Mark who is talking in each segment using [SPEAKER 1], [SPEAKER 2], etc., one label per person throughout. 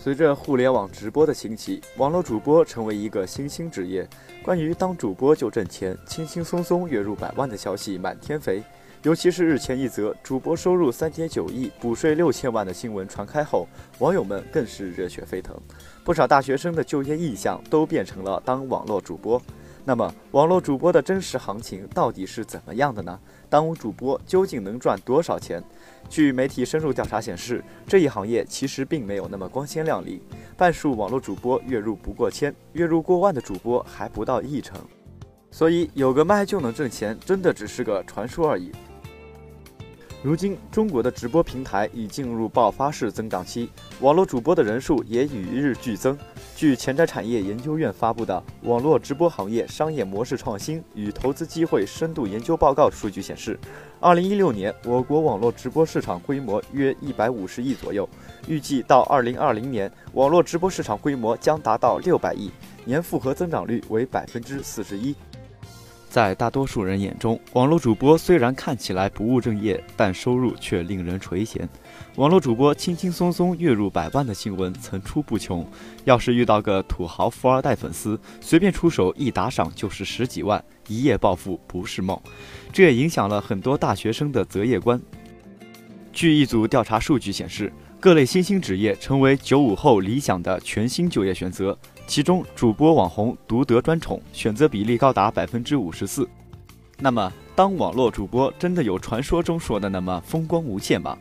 [SPEAKER 1] 随着互联网直播的兴起，网络主播成为一个新兴职业。关于当主播就挣钱、轻轻松松月入百万的消息满天飞。尤其是日前一则主播收入三点九亿、补税六千万的新闻传开后，网友们更是热血沸腾。不少大学生的就业意向都变成了当网络主播。那么，网络主播的真实行情到底是怎么样的呢？当主播究竟能赚多少钱？据媒体深入调查显示，这一行业其实并没有那么光鲜亮丽。半数网络主播月入不过千，月入过万的主播还不到一成。所以，有个麦就能挣钱，真的只是个传说而已。如今，中国的直播平台已进入爆发式增长期，网络主播的人数也与日俱增。据前瞻产业研究院发布的《网络直播行业商业模式创新与投资机会深度研究报告》数据显示，二零一六年我国网络直播市场规模约一百五十亿左右，预计到二零二零年，网络直播市场规模将达到六百亿，年复合增长率为百分之四十一。在大多数人眼中，网络主播虽然看起来不务正业，但收入却令人垂涎。网络主播轻轻松松月入百万的新闻层出不穷。要是遇到个土豪富二代粉丝，随便出手一打赏就是十几万，一夜暴富不是梦。这也影响了很多大学生的择业观。据一组调查数据显示，各类新兴职业成为九五后理想的全新就业选择。其中，主播网红独得专宠，选择比例高达百分之五十四。那么，当网络主播真的有传说中说的那么风光无限吗？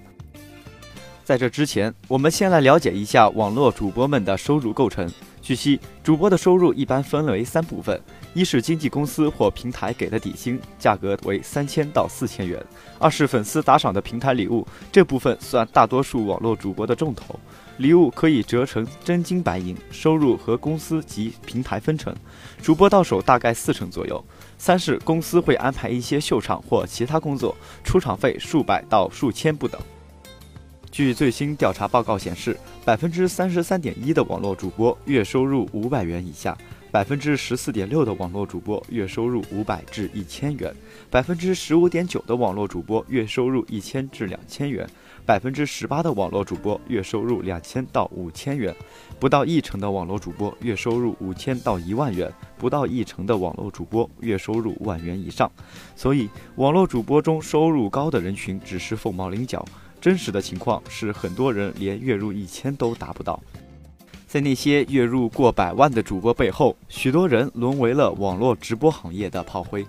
[SPEAKER 1] 在这之前，我们先来了解一下网络主播们的收入构成。据悉，主播的收入一般分为三部分：一是经纪公司或平台给的底薪，价格为三千到四千元；二是粉丝打赏的平台礼物，这部分算大多数网络主播的重头。礼物可以折成真金白银，收入和公司及平台分成，主播到手大概四成左右。三是公司会安排一些秀场或其他工作，出场费数百到数千不等。据最新调查报告显示，百分之三十三点一的网络主播月收入五百元以下。百分之十四点六的网络主播月收入五百至一千元，百分之十五点九的网络主播月收入一千至两千元，百分之十八的网络主播月收入两千到五千元，不到一成的网络主播月收入五千到一万元，不到一成的网络主播月收入万元以上。所以，网络主播中收入高的人群只是凤毛麟角，真实的情况是很多人连月入一千都达不到。在那些月入过百万的主播背后，许多人沦为了网络直播行业的炮灰。